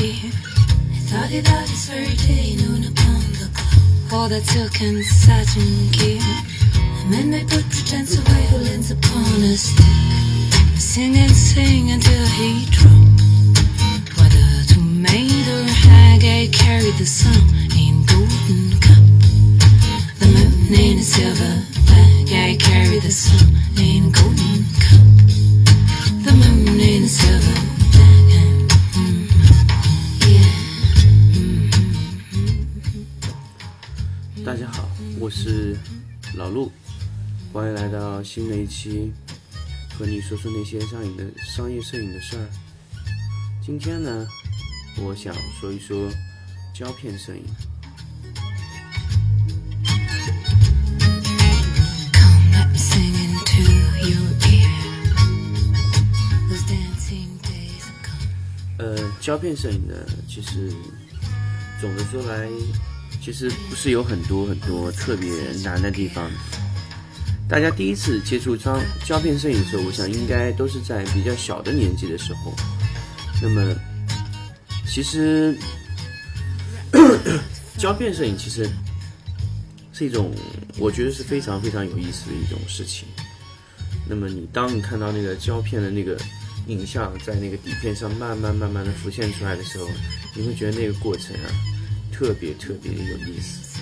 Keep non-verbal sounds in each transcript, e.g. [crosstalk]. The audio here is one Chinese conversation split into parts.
dear. I thought it out this very day, noon upon the clock. All that silk and satin gear. And then they put pretense away, who violins upon a stick. Sing and sing until he dropped. Whether tomato or hag, I carried the sun in golden cup. The moon in a silver bag, I carry the sun in golden 我是老陆，欢迎来到新的一期，和你说说那些上瘾的商业摄影的事儿。今天呢，我想说一说胶片摄影。呃，胶片摄影呢，其实总的说来，其实不是有很多很多特别难的地方。大家第一次接触胶胶片摄影的时候，我想应该都是在比较小的年纪的时候。那么，其实 [coughs] 胶片摄影其实是一种，我觉得是非常非常有意思的一种事情。那么你当你看到那个胶片的那个影像在那个底片上慢慢慢慢的浮现出来的时候，你会觉得那个过程啊，特别特别的有意思，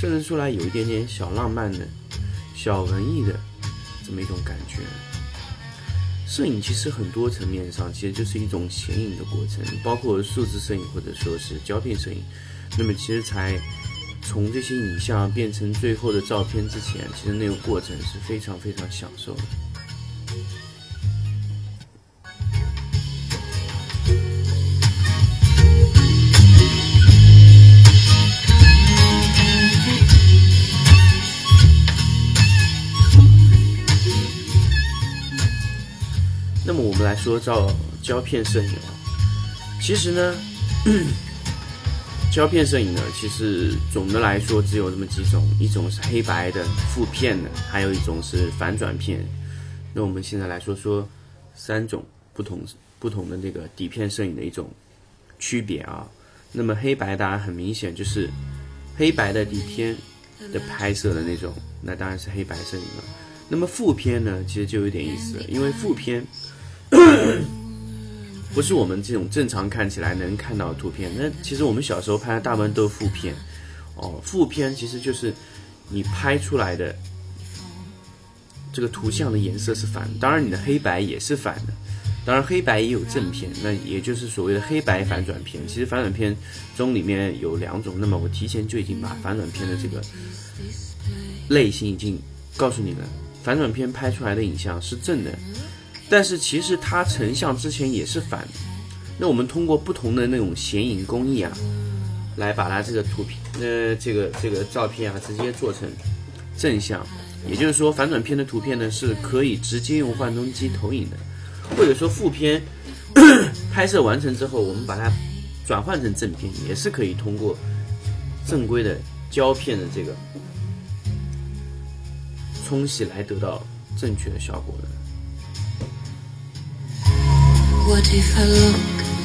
甚至出来有一点点小浪漫的、小文艺的这么一种感觉。摄影其实很多层面上其实就是一种显影的过程，包括数字摄影或者说是胶片摄影。那么其实才从这些影像变成最后的照片之前，其实那个过程是非常非常享受的。来说照胶片摄影啊，其实呢，[clears throat] 胶片摄影呢，其实总的来说只有这么几种，一种是黑白的负片的，还有一种是反转片。那我们现在来说说三种不同不同的那个底片摄影的一种区别啊。那么黑白当然很明显就是黑白的底片的拍摄的那种，那当然是黑白摄影了。那么负片呢，其实就有点意思了，因为负片 [coughs] 不是我们这种正常看起来能看到的图片。那其实我们小时候拍的大部分都是负片，哦，负片其实就是你拍出来的这个图像的颜色是反的，当然你的黑白也是反的。当然黑白也有正片，那也就是所谓的黑白反转片。其实反转片中里面有两种，那么我提前就已经把反转片的这个类型已经告诉你了。反转片拍出来的影像是正的，但是其实它成像之前也是反的。那我们通过不同的那种显影工艺啊，来把它这个图片，呃，这个这个照片啊，直接做成正向。也就是说，反转片的图片呢是可以直接用换灯机投影的，或者说负片 [coughs] 拍摄完成之后，我们把它转换成正片，也是可以通过正规的胶片的这个冲洗来得到正确的效果的。What if I look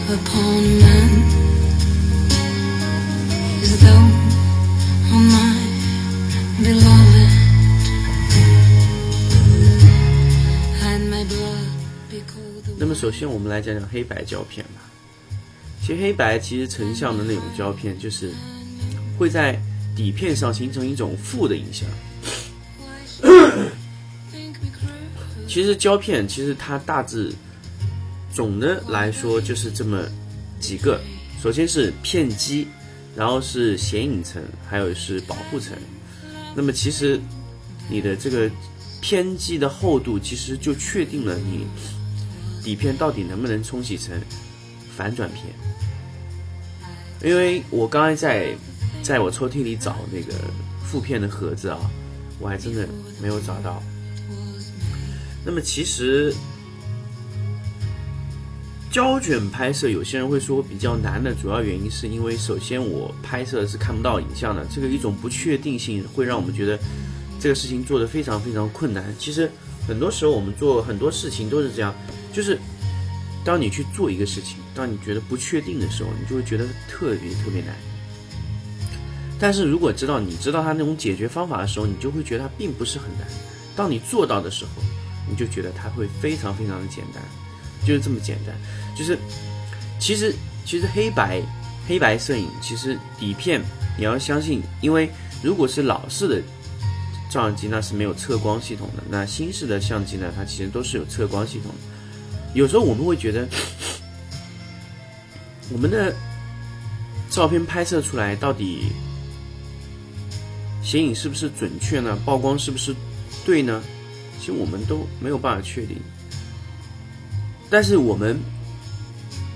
upon a man as though oh my beloved and my blood be cold 那么首先我们来讲讲黑白胶片吧。其实黑白其实成像的那种胶片，就是会在底片上形成一种负的影像。think me cruel 其实胶片其实它大致总的来说就是这么几个，首先是片基，然后是显影层，还有是保护层。那么其实你的这个片基的厚度，其实就确定了你底片到底能不能冲洗成反转片。因为我刚才在在我抽屉里找那个负片的盒子啊，我还真的没有找到。那么其实胶卷拍摄，有些人会说比较难的主要原因，是因为首先我拍摄是看不到影像的，这个一种不确定性会让我们觉得这个事情做得非常非常困难。其实很多时候我们做很多事情都是这样，就是当你去做一个事情，当你觉得不确定的时候，你就会觉得特别特别难。但是如果知道你知道它那种解决方法的时候，你就会觉得它并不是很难。当你做到的时候，你就觉得它会非常非常的简单，就是这么简单。就是其实其实黑白黑白摄影，其实底片你要相信，因为如果是老式的照相机，那是没有测光系统的；那新式的相机呢，它其实都是有测光系统的。有时候我们会觉得，我们的照片拍摄出来到底显影是不是准确呢？曝光是不是对呢？其实我们都没有办法确定。但是我们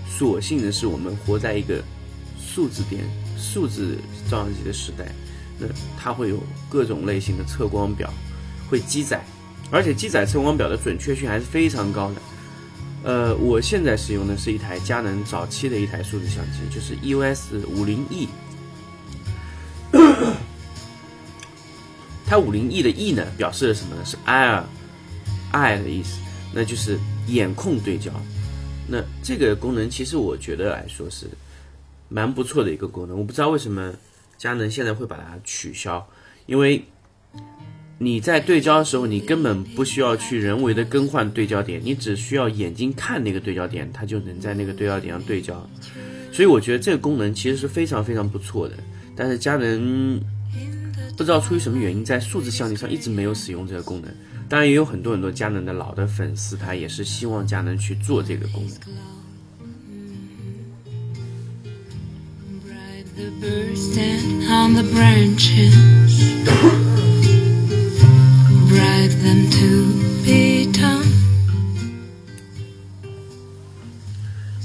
所幸的是，我们活在一个数字电、数字照相机的时代，那它会有各种类型的测光表会机载，而且机载测光表的准确性还是非常高的。呃，我现在使用的是一台佳能早期的一台数字相机，就是 EOS 五零 E。它五零 E 的 E 呢，表示了什么呢？是 Eye，Eye 的意思，那就是眼控对焦。那这个功能其实我觉得来说是蛮不错的一个功能。我不知道为什么佳能现在会把它取消，因为。你在对焦的时候，你根本不需要去人为的更换对焦点，你只需要眼睛看那个对焦点，它就能在那个对焦点上对焦。所以我觉得这个功能其实是非常非常不错的。但是佳能不知道出于什么原因，在数字相机上一直没有使用这个功能。当然也有很多很多佳能的老的粉丝，他也是希望佳能去做这个功能。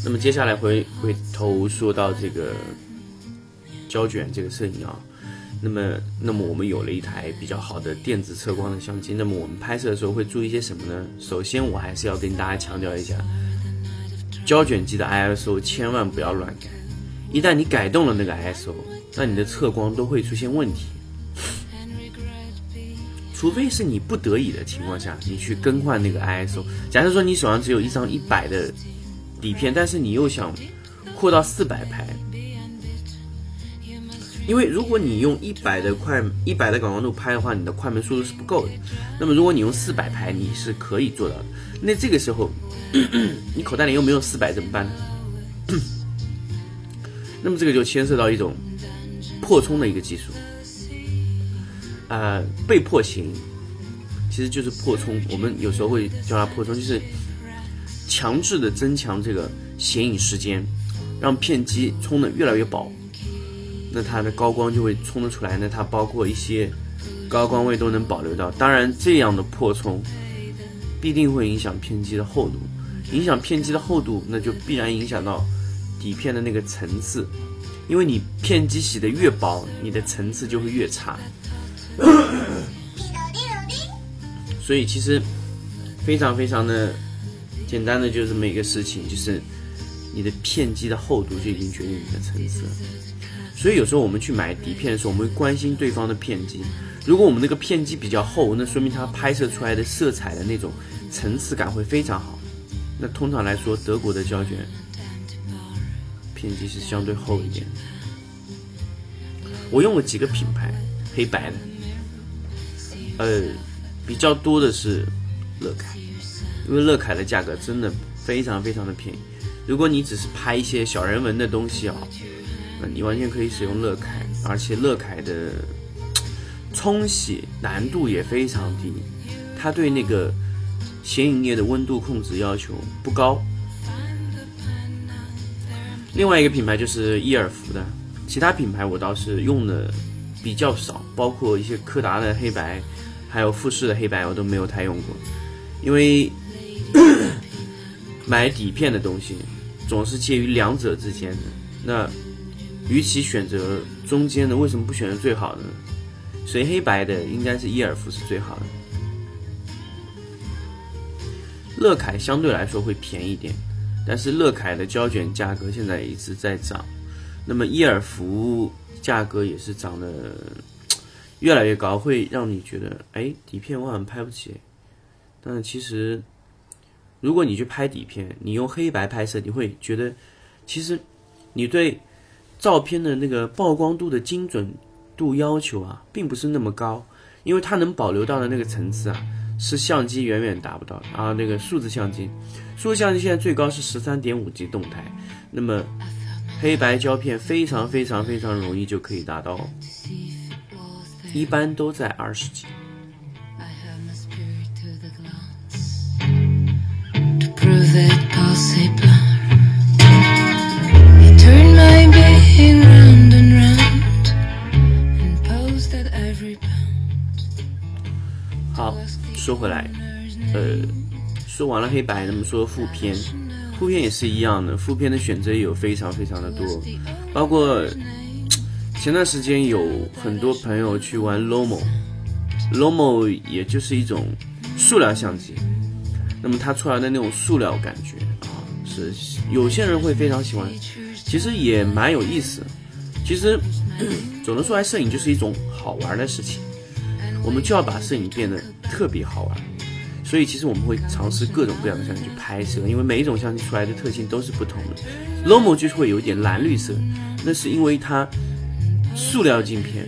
那么接下来回回头说到这个胶卷这个摄影啊，那么那么我们有了一台比较好的电子测光的相机，那么我们拍摄的时候会注意些什么呢？首先我还是要跟大家强调一下，胶卷机的 ISO 千万不要乱改，一旦你改动了那个 ISO，那你的测光都会出现问题。除非是你不得已的情况下，你去更换那个 ISO。假设说你手上只有一张一百的底片，但是你又想扩到四百拍，因为如果你用一百的快一百的感光度拍的话，你的快门速度是不够的。那么如果你用四百拍，你是可以做到的。那这个时候，[clears throat] 你口袋里又没有四百怎么办呢？[clears throat] 那么这个就牵涉到一种破冲的一个技术。呃，被迫型其实就是破冲。我们有时候会叫它破冲，就是强制的增强这个显影时间，让片机冲的越来越薄，那它的高光就会冲得出来。那它包括一些高光位都能保留到。当然，这样的破冲必定会影响片机的厚度，影响片机的厚度，那就必然影响到底片的那个层次，因为你片机洗的越薄，你的层次就会越差。所以其实非常非常的简单的就是这么一个事情，就是你的片机的厚度就已经决定你的层次了。所以有时候我们去买底片的时候，我们会关心对方的片机。如果我们那个片机比较厚，那说明它拍摄出来的色彩的那种层次感会非常好。那通常来说，德国的胶卷片机是相对厚一点。我用了几个品牌，黑白的。呃，比较多的是乐凯，因为乐凯的价格真的非常非常的便宜。如果你只是拍一些小人文的东西啊，你完全可以使用乐凯，而且乐凯的冲洗难度也非常低，它对那个显影液的温度控制要求不高。另外一个品牌就是伊尔福的，其他品牌我倒是用的比较少，包括一些柯达的黑白。还有富士的黑白我都没有太用过，因为 [clears throat] 买底片的东西总是介于两者之间的。那与其选择中间的，为什么不选择最好的呢？所以黑白的应该是伊尔夫是最好的。乐凯相对来说会便宜点，但是乐凯的胶卷价格现在一直在涨，那么伊尔福价格也是涨的。越来越高，会让你觉得，哎，底片我好像拍不起。但是其实，如果你去拍底片，你用黑白拍摄，你会觉得其实你对照片的那个曝光度的精准度要求啊，并不是那么高，因为它能保留到的那个层次啊，是相机远远达不到的啊。那个数字相机，数字相机现在最高是十三点五 G 动态，那么黑白胶片非常非常非常容易就可以达到，一般都在二十 G。prove it possible. 回来，呃，说完了黑白，那么说副片，副片也是一样的，副片的选择有非常非常的多，包括前段时间有很多朋友去玩 Lomo，Lomo 也就是一种塑料相机，那么它出来的那种塑料感觉啊，是有些人会非常喜欢，其实也蛮有意思。其实 [clears throat] 总的说来，摄影就是一种好玩的事情。我们就要把摄影变得特别好玩，所以其实我们会尝试各种各样的相机去拍摄，因为每一种相机出来的特性都是不同的。Lomo 就是会有一点蓝绿色，那是因为它塑料镜片，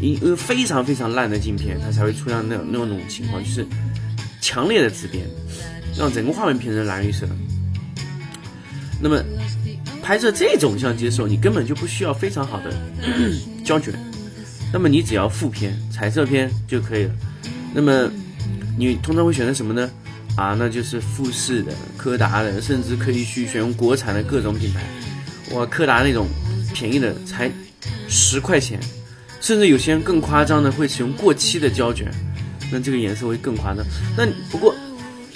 因为非常非常烂的镜片，它才会出现那那种情况，就是强烈的紫边，让整个画面变成蓝绿色。那么拍摄这种相机的时候，你根本就不需要非常好的胶卷。那么你只要负片、彩色片就可以了。那么你通常会选择什么呢？啊，那就是富士的、柯达的，甚至可以去选用国产的各种品牌。哇，柯达那种便宜的才十块钱，甚至有些人更夸张的会使用过期的胶卷，那这个颜色会更夸张。那不过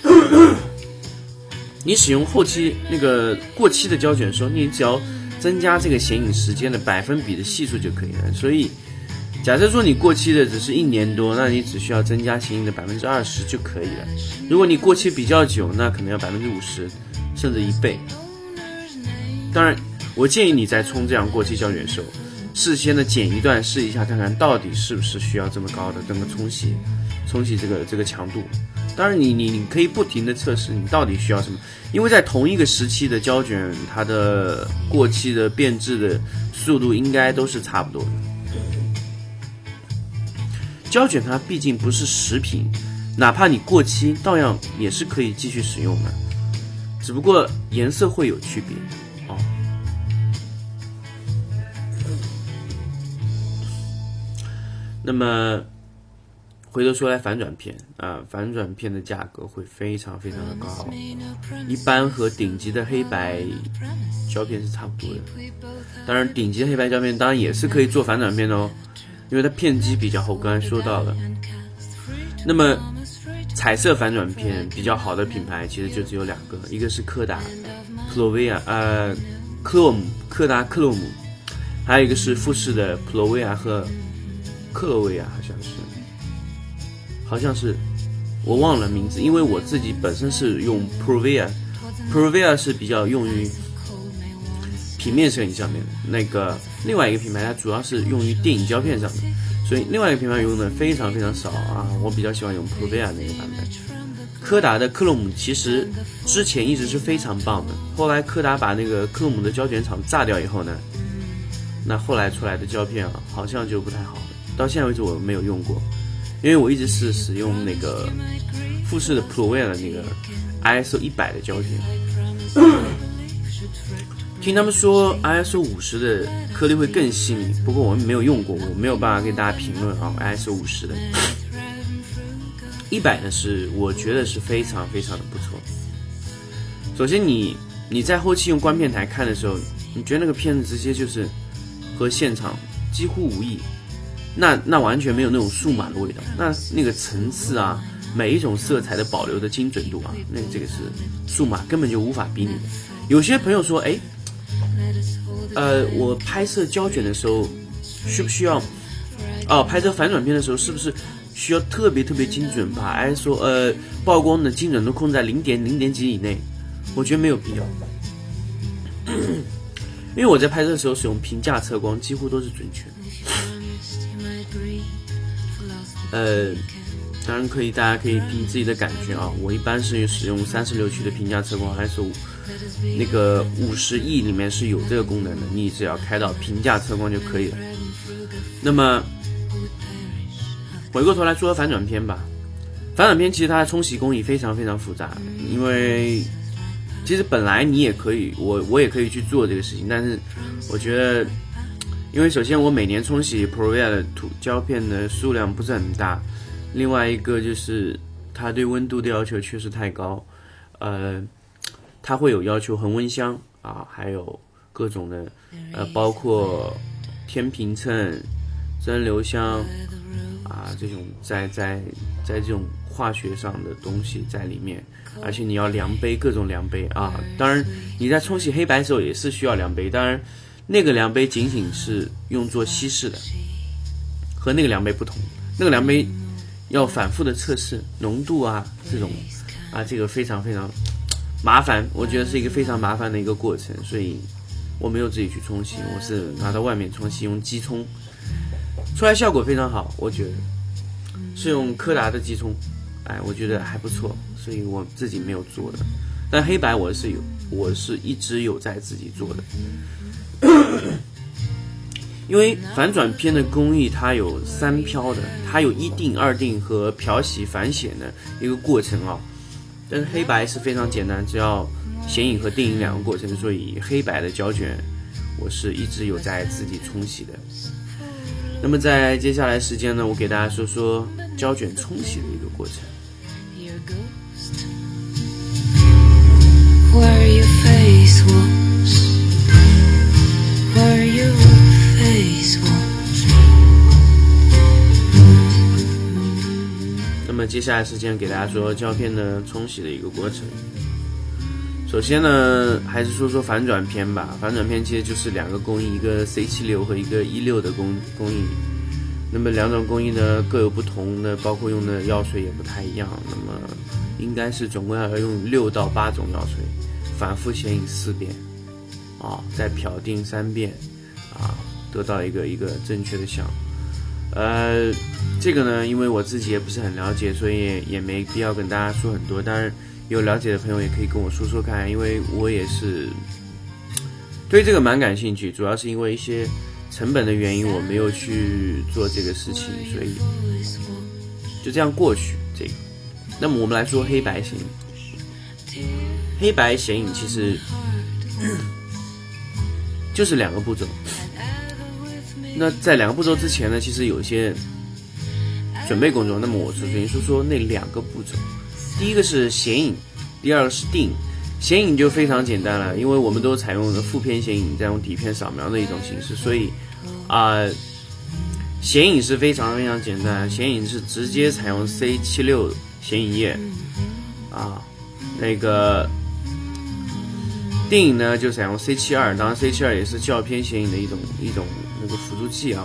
[coughs] 你使用后期那个过期的胶卷的时候，你只要增加这个显影时间的百分比的系数就可以了。所以。假设说你过期的只是一年多，那你只需要增加显影的百分之二十就可以了。如果你过期比较久，那可能要百分之五十，甚至一倍。当然，我建议你在冲这样过期胶卷的时候，事先的剪一段试一下，看看到底是不是需要这么高的这么冲洗，冲洗这个这个强度。当然你，你你可以不停的测试你到底需要什么，因为在同一个时期的胶卷，它的过期的变质的速度应该都是差不多的。胶卷它毕竟不是食品，哪怕你过期，照样也是可以继续使用的，只不过颜色会有区别哦。那么回头说来，反转片啊，反转片的价格会非常非常的高，一般和顶级的黑白胶片是差不多的。当然，顶级的黑白胶片当然也是可以做反转片的哦。因为它片机比较厚，刚才说到了。那么，彩色反转片比较好的品牌其实就只有两个，一个是柯达、克罗维亚，呃，克洛姆、柯达克洛姆，还有一个是富士的普罗维亚和克罗维亚，好像是，好像是，我忘了名字，因为我自己本身是用 Provia，Provia 是比较用于。平面摄影上面的那个另外一个品牌，它主要是用于电影胶片上的，所以另外一个品牌用的非常非常少啊。我比较喜欢用 Provia 那个版本。柯达的克洛姆其实之前一直是非常棒的，后来柯达把那个克洛姆的胶卷厂炸掉以后呢，那后来出来的胶片啊，好像就不太好了。到现在为止我没有用过，因为我一直是使用那个富士的 Provia 的那个 ISO 一百的胶片。听他们说，ISO 五十的颗粒会更细腻，不过我们没有用过，我没有办法给大家评论啊。ISO 五十的，一百的是我觉得是非常非常的不错。首先，你你在后期用光片台看的时候，你觉得那个片子直接就是和现场几乎无异，那那完全没有那种数码的味道，那那个层次啊，每一种色彩的保留的精准度啊，那这个是数码根本就无法比拟的。有些朋友说，哎。呃，我拍摄胶卷的时候，需不需要？哦，拍摄反转片的时候，是不是需要特别特别精准，把 ISO 呃曝光的精准度控在零点零点几以内？我觉得没有必要，[coughs] 因为我在拍摄的时候使用平价测光，几乎都是准确。呃，当然可以，大家可以凭自己的感觉啊。我一般是使用三十六区的平价测光，ISO 那个五十 E 里面是有这个功能的，你只要开到平价测光就可以了。那么回过头来说反转片吧，反转片其实它的冲洗工艺非常非常复杂，因为其实本来你也可以，我我也可以去做这个事情，但是我觉得，因为首先我每年冲洗 ProRes 的图胶片的数量不是很大。另外一个就是它对温度的要求确实太高，呃，它会有要求恒温箱啊，还有各种的呃，包括天平秤、蒸馏箱啊这种在在在这种化学上的东西在里面，而且你要量杯各种量杯啊，当然你在冲洗黑白的时候也是需要量杯，当然那个量杯仅仅是用作稀释的，和那个量杯不同，那个量杯。要反复的测试浓度啊，这种啊，这个非常非常麻烦，我觉得是一个非常麻烦的一个过程，所以我没有自己去冲洗，我是拿到外面冲洗，用机冲，出来效果非常好，我觉得是用柯达的机冲，哎，我觉得还不错，所以我自己没有做的，但黑白我是有，我是一直有在自己做的。[coughs] 因为反转片的工艺它有三漂的，它有一定、二定和漂洗、反显的一个过程啊。但黑白是非常简单，只要显影和定影两个过程，所以黑白的胶卷我是一直有在自己冲洗的。那么在接下来时间呢，我给大家说说胶卷冲洗的一个过程。么接下来时间给大家说胶片的冲洗的一个过程。首先呢，还是说说反转片吧。反转片其实就是两个工艺，一个 C 七六和一个一六的工工艺。那么两种工艺呢各有不同的，包括用的药水也不太一样。那么应该是总共要用六到八种药水，反复显影四遍，啊，再漂定三遍，啊，得到一个一个正确的像。呃。这个呢，因为我自己也不是很了解，所以也没必要跟大家说很多。当然，有了解的朋友也可以跟我说说看，因为我也是对这个蛮感兴趣。主要是因为一些成本的原因，我没有去做这个事情，所以就这样过去。这个，那么我们来说黑白显影。黑白显影其实就是两个步骤。那在两个步骤之前呢，其实有些。准备工作，那么我首先说说那两个步骤，第一个是显影，第二个是定影。显影就非常简单了，因为我们都采用的负片显影，再用底片扫描的一种形式，所以啊，显影是非常非常简单。显影是直接采用 C 七六显影液啊，那个定影呢就采用 C 七二，当然 C 七二也是胶片显影的一种一种那个辅助剂啊。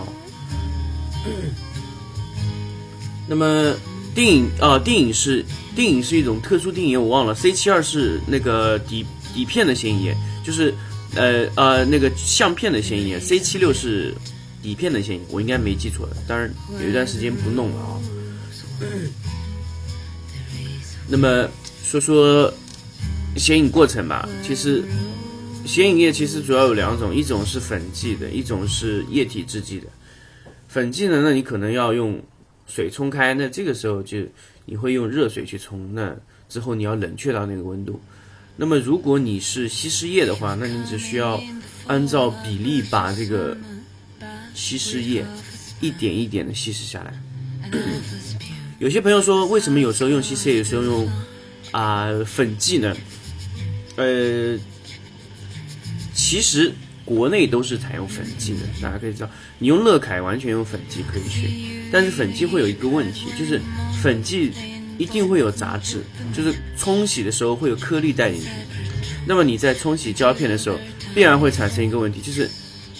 那么电影啊，电影是电影是一种特殊电影，我忘了。C 七二是那个底底片的显影液，就是呃呃那个相片的显影液。C 七六是底片的显影，我应该没记错的。当然有一段时间不弄了啊。那么说说显影过程吧。其实显影液其实主要有两种，一种是粉剂的，一种是液体制剂的。粉剂呢，那你可能要用。水冲开，那这个时候就你会用热水去冲，那之后你要冷却到那个温度。那么如果你是稀释液的话，那你只需要按照比例把这个稀释液一点一点的稀释下来。[coughs] 有些朋友说，为什么有时候用稀释液，有时候用啊粉剂呢？呃，其实。国内都是采用粉剂的，大家可以知道，你用乐凯完全用粉剂可以去，但是粉剂会有一个问题，就是粉剂一定会有杂质，就是冲洗的时候会有颗粒带进去。那么你在冲洗胶片的时候，必然会产生一个问题，就是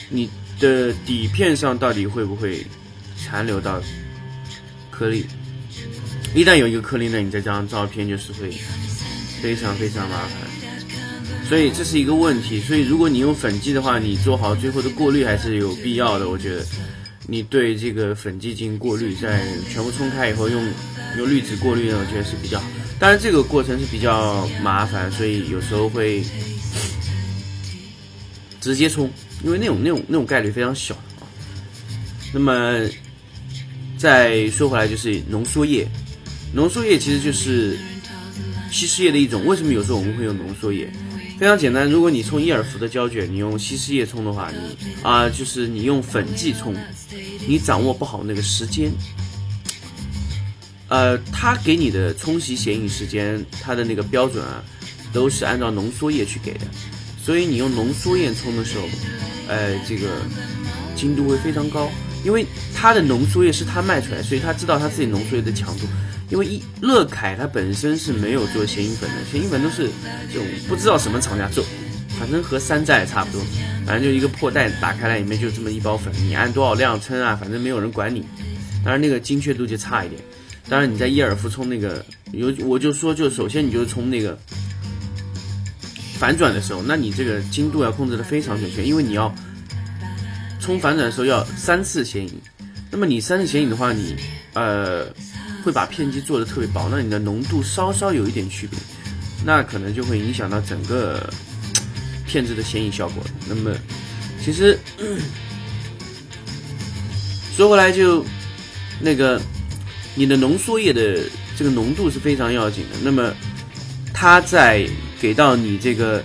你的底片上到底会不会残留到颗粒？一旦有一个颗粒呢，你这张照片就是会非常非常麻烦。所以这是一个问题，所以如果你用粉剂的话，你做好最后的过滤还是有必要的。我觉得，你对这个粉剂进行过滤，再全部冲开以后用用滤纸过滤呢，我觉得是比较好。当然这个过程是比较麻烦，所以有时候会直接冲，因为那种那种那种概率非常小啊。那么再说回来，就是浓缩液，浓缩液其实就是稀释液的一种。为什么有时候我们会用浓缩液？非常简单，如果你冲伊尔福的胶卷，你用稀释液冲的话，你啊就是你用粉剂冲，你掌握不好那个时间。呃，它给你的冲洗显影时间，它的那个标准啊，都是按照浓缩液去给的，所以你用浓缩液冲的时候，呃，这个精度会非常高，因为它的浓缩液是它卖出来，所以他知道他自己浓缩液的强度。因为一乐凯它本身是没有做显影粉的，显影粉都是这种不知道什么厂家做，反正和山寨差不多，反正就一个破袋打开来里面就这么一包粉，你按多少量称啊，反正没有人管你。当然那个精确度就差一点。当然你在伊尔夫冲那个有，我就说就首先你就冲那个反转的时候，那你这个精度要控制的非常准确，因为你要冲反转的时候要三次显影，那么你三次显影的话，你呃。会把片机做的特别薄，那你的浓度稍稍有一点区别，那可能就会影响到整个片子的显影效果。那么，其实 [clears throat] 说回来就那个你的浓缩液的这个浓度是非常要紧的。那么它在给到你这个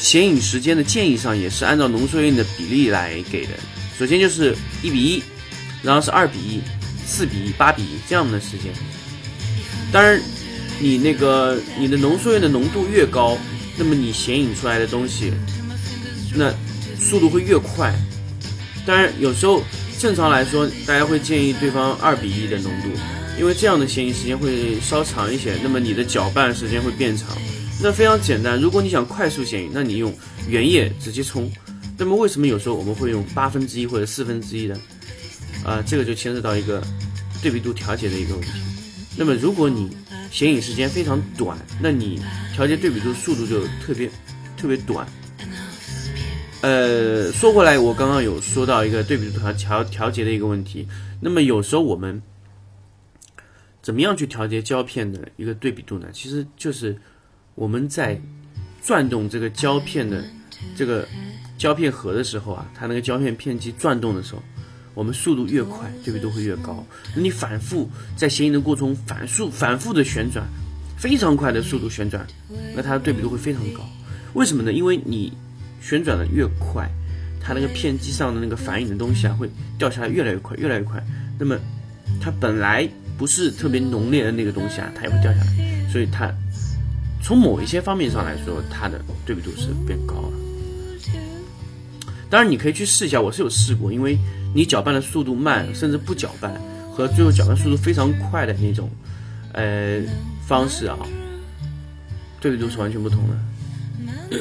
显影时间的建议上，也是按照浓缩液的比例来给的。首先就是一比一，然后是二比一。四比一、八比一这样的时间，当然，你那个你的浓缩液的浓度越高，那么你显影出来的东西，那速度会越快。当然，有时候正常来说，大家会建议对方二比一的浓度，因为这样的显影时间会稍长一些，那么你的搅拌时间会变长。那非常简单，如果你想快速显影，那你用原液直接冲。那么为什么有时候我们会用八分之一或者四分之一的？啊，这个就牵涉到一个对比度调节的一个问题。那么，如果你显影时间非常短，那你调节对比度速度就特别特别短。呃，说回来，我刚刚有说到一个对比度调调调节的一个问题。那么，有时候我们怎么样去调节胶片的一个对比度呢？其实就是我们在转动这个胶片的这个胶片盒的时候啊，它那个胶片片机转动的时候。我们速度越快，对比度会越高。你反复在显影的过程中反复反复的旋转，非常快的速度旋转，那它的对比度会非常高。为什么呢？因为你旋转的越快，它那个片机上的那个反影的东西啊，会掉下来越来越快，越来越快。那么它本来不是特别浓烈的那个东西啊，它也会掉下来。所以它从某一些方面上来说，它的对比度是变高了。当然，你可以去试一下，我是有试过，因为。你搅拌的速度慢，甚至不搅拌，和最后搅拌速度非常快的那种，呃方式啊，对比度是完全不同的。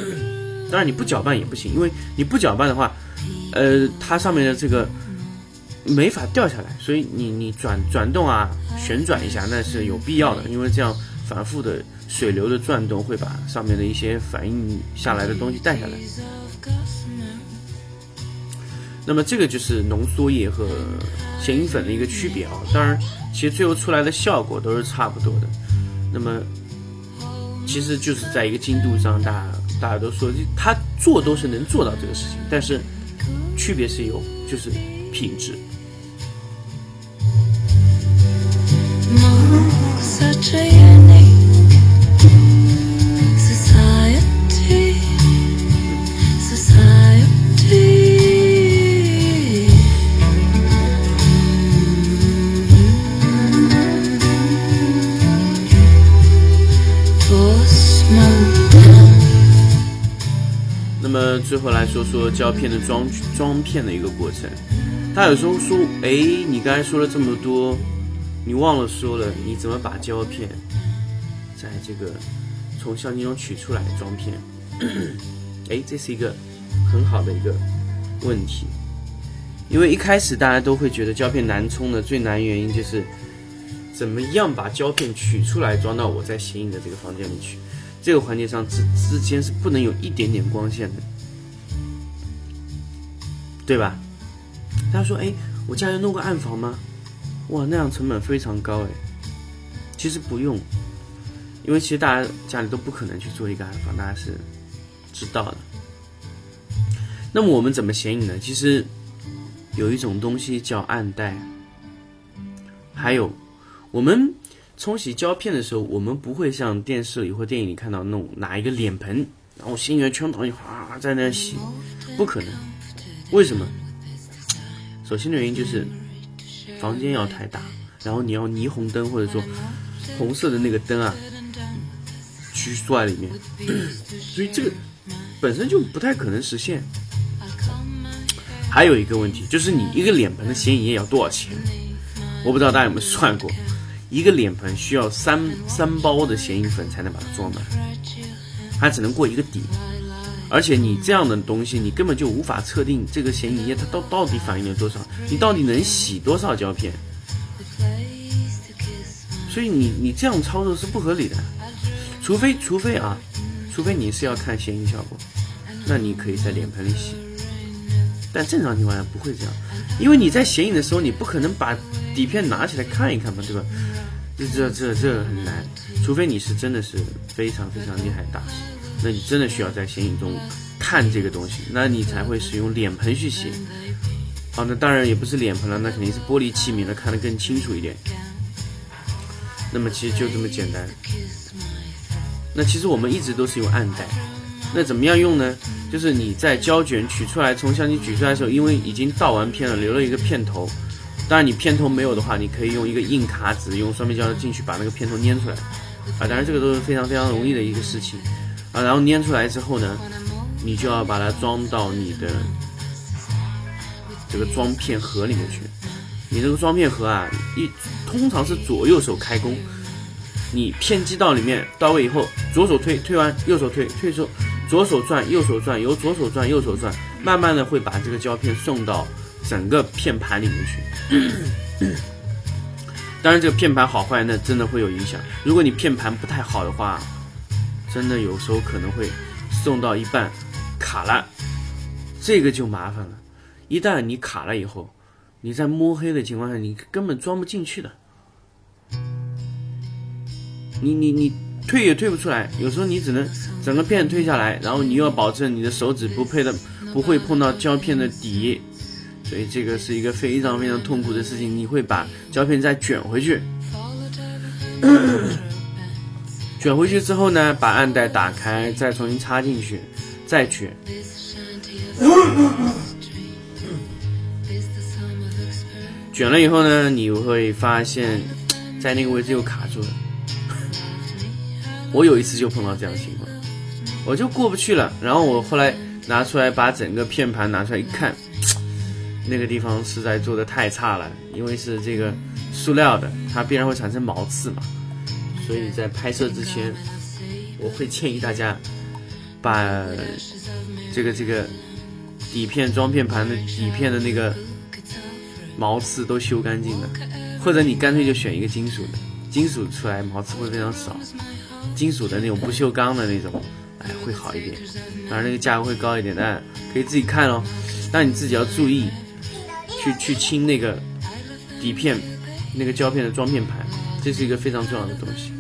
当然你不搅拌也不行，因为你不搅拌的话，呃，它上面的这个没法掉下来，所以你你转转动啊，旋转一下那是有必要的，因为这样反复的水流的转动会把上面的一些反应下来的东西带下来。那么这个就是浓缩液和显影粉的一个区别啊。当然，其实最后出来的效果都是差不多的。那么，其实就是在一个精度上，大家大家都说，他做都是能做到这个事情，但是区别是有，就是品质。那么最后来说说胶片的装装片的一个过程。他有时候说：“哎，你刚才说了这么多，你忘了说了，你怎么把胶片在这个从相机中取出来装片？” [coughs] 哎，这是一个很好的一个问题，因为一开始大家都会觉得胶片难冲的最难原因就是怎么样把胶片取出来装到我在显影的这个房间里去。这个环节上之之间是不能有一点点光线的，对吧？大家说，哎，我家里弄个暗房吗？哇，那样成本非常高哎。其实不用，因为其实大家家里都不可能去做一个暗房，大家是知道的。那么我们怎么显影呢？其实有一种东西叫暗带，还有我们冲洗胶片的时候，我们不会像电视里或电影里看到那种拿一个脸盆，然后显影液全倒进去，哗在那洗，不可能。为什么？首先的原因就是房间要太大，然后你要霓虹灯或者说红色的那个灯啊，去坐在里面，[clears throat] 所以这个本身就不太可能实现。还有一个问题就是你一个脸盆的显影液要多少钱？我不知道大家有没有算过，一个脸盆需要三三包的显影粉才能把它装满，它只能过一个底，而且你这样的东西你根本就无法测定这个显影液它到到底反应了多少，你到底能洗多少胶片？所以你你这样操作是不合理的，除非除非啊，除非你是要看显影效果，那你可以在脸盆里洗。但正常情况下不会这样，因为你在显影的时候，你不可能把底片拿起来看一看嘛，对吧？这这这这很难，除非你是真的是非常非常厉害的大师，那你真的需要在显影中看这个东西，那你才会使用脸盆去洗。好，那当然也不是脸盆了，那肯定是玻璃器皿了，看得更清楚一点。那么其实就这么简单。那其实我们一直都是用暗带，那怎么样用呢？就是你在胶卷取出来，从相机取出来的时候，因为已经倒完片了，留了一个片头。当然你片头没有的话，你可以用一个硬卡纸，用双面胶进去把那个片头粘出来。啊，当然这个都是非常非常容易的一个事情。啊，然后粘出来之后呢，你就要把它装到你的这个装片盒里面去。你这个装片盒啊，一通常是左右手开工。你片机到里面到位以后，左手推，推完右手推，推之后。左手转，右手转，由左手转，右手转，慢慢的会把这个胶片送到整个片盘里面去。[coughs] 当然，这个片盘好坏那真的会有影响。如果你片盘不太好的话，真的有时候可能会送到一半卡了，这个就麻烦了。一旦你卡了以后，你在摸黑的情况下，你根本装不进去的。你你你。退也退不出来，有时候你只能整个片退下来，然后你又要保证你的手指不配的不会碰到胶片的底，所以这个是一个非常非常痛苦的事情。你会把胶片再卷回去，卷回去之后呢，把暗带打开，再重新插进去，再卷。卷了以后呢，你会发现在那个位置又卡住了。我有一次就碰到这样的情况，我就过不去了。然后我后来拿出来把整个片盘拿出来一看，[tsk] 那个地方实在做的太差了，因为是这个塑料的，它必然会产生毛刺嘛。所以在拍摄之前，我会建议大家把这个这个底片装片盘的底片的那个毛刺都修干净了，或者你干脆就选一个金属的，金属出来毛刺会非常少。金属的那种不锈钢的那种，哎，会好一点，当然那个价格会高一点，但可以自己看哦。但你自己要注意，去去清那个底片、那个胶片的装片盘，这是一个非常重要的东西。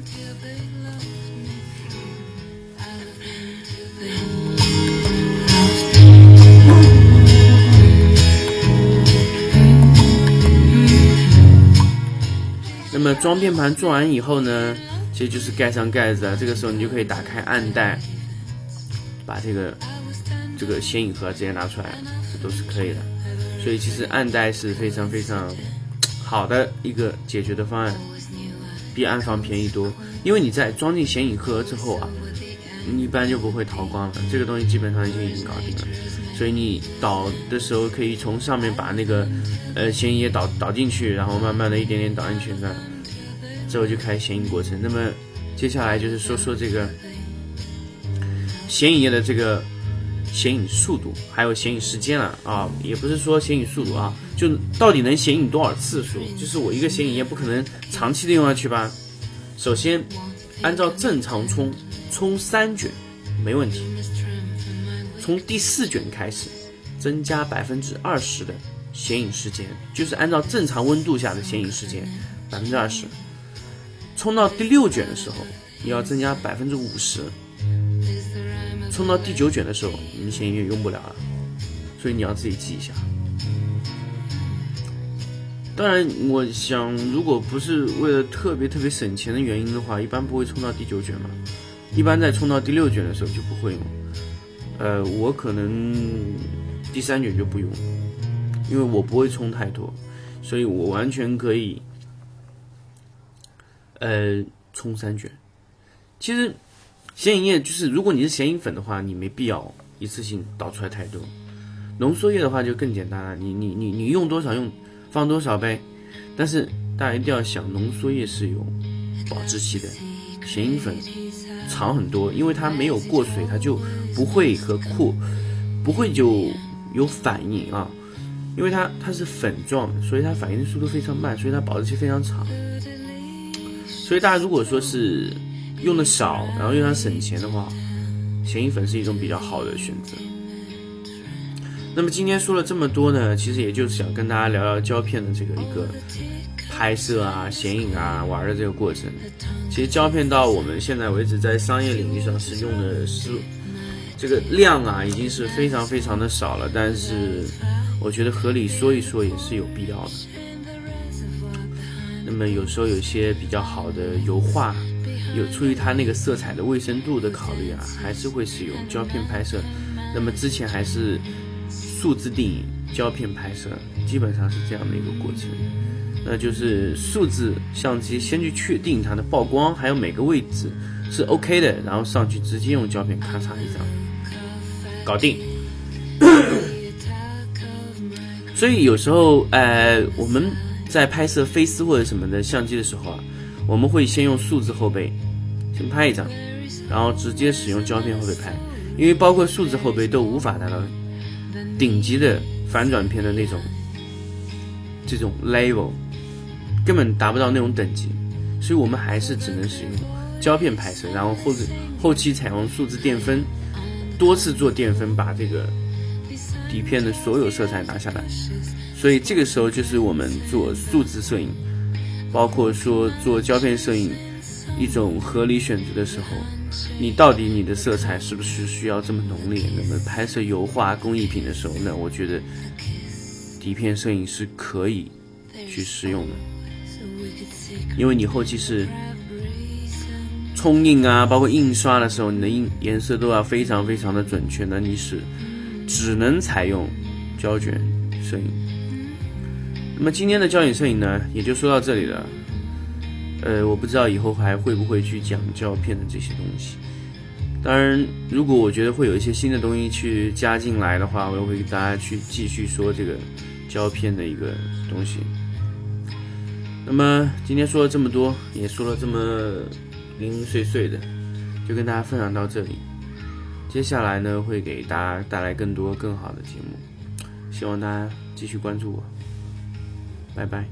那么装片盘做完以后呢？其实就是盖上盖子啊，这个时候你就可以打开暗袋，把这个这个显影盒直接拿出来，这都是可以的。所以其实暗袋是非常非常好的一个解决的方案，比暗房便宜多。因为你在装进显影盒之后啊，你一般就不会逃光了，这个东西基本上就已经搞定了。所以你导的时候可以从上面把那个呃显影液导导进去，然后慢慢的一点点导进去那。之后就开始显影过程。那么接下来就是说说这个显影液的这个显影速度，还有显影时间了啊，也不是说显影速度啊，就到底能显影多少次数？就是我一个显影液不可能长期的用下去吧？首先，按照正常冲，冲三卷没问题。从第四卷开始，增加百分之二十的显影时间，就是按照正常温度下的显影时间百分之二十。冲到第六卷的时候，你要增加百分之五十。冲到第九卷的时候，你显也用不了了，所以你要自己记一下。当然，我想，如果不是为了特别特别省钱的原因的话，一般不会冲到第九卷嘛。一般在冲到第六卷的时候就不会用。呃，我可能第三卷就不用，因为我不会冲太多，所以我完全可以，呃，冲三卷。其实显影液就是，如果你是显影粉的话，你没必要一次性倒出来太多。浓缩液的话就更简单了，你你你你用多少用。放多少呗？但是大家一定要想，浓缩液是有保质期的，显影粉长很多，因为它没有过水，它就不会和库，不会就有反应啊。因为它它是粉状，所以它反应速度非常慢，所以它保质期非常长。所以大家如果说是用的少，然后又想省钱的话，显影粉是一种比较好的选择。那么今天说了这么多呢，其实也就是想跟大家聊聊胶片的这个一个拍摄啊、显影啊、玩的这个过程。其实胶片到我们现在为止，在商业领域上是用的是这个量啊，已经是非常非常的少了。但是我觉得合理说一说也是有必要的。那么有时候有些比较好的油画，有出于它那个色彩的卫生度的考虑啊，还是会使用胶片拍摄。那么之前还是。数字电影胶片拍摄基本上是这样的一个过程，那就是数字相机先去确定它的曝光，还有每个位置是 OK 的，然后上去直接用胶片咔嚓一张，搞定。[coughs] 所以有时候，呃，我们在拍摄飞丝或者什么的相机的时候啊，我们会先用数字后背先拍一张，然后直接使用胶片后背拍，因为包括数字后背都无法达到。顶级的反转片的那种，这种 level 根本达不到那种等级，所以我们还是只能使用胶片拍摄，然后后后期采用数字电分，多次做电分把这个底片的所有色彩拿下来。所以这个时候就是我们做数字摄影，包括说做胶片摄影一种合理选择的时候。你到底你的色彩是不是需要这么浓烈？那么拍摄油画工艺品的时候，那我觉得底片摄影是可以去使用的，因为你后期是冲印啊，包括印刷的时候，你的印颜色都要非常非常的准确。那你是只能采用胶卷摄影。那么今天的胶卷摄影呢，也就说到这里了。呃，我不知道以后还会不会去讲胶片的这些东西。当然，如果我觉得会有一些新的东西去加进来的话，我也会给大家去继续说这个胶片的一个东西。那么今天说了这么多，也说了这么零零碎碎的，就跟大家分享到这里。接下来呢，会给大家带来更多更好的节目，希望大家继续关注我。拜拜。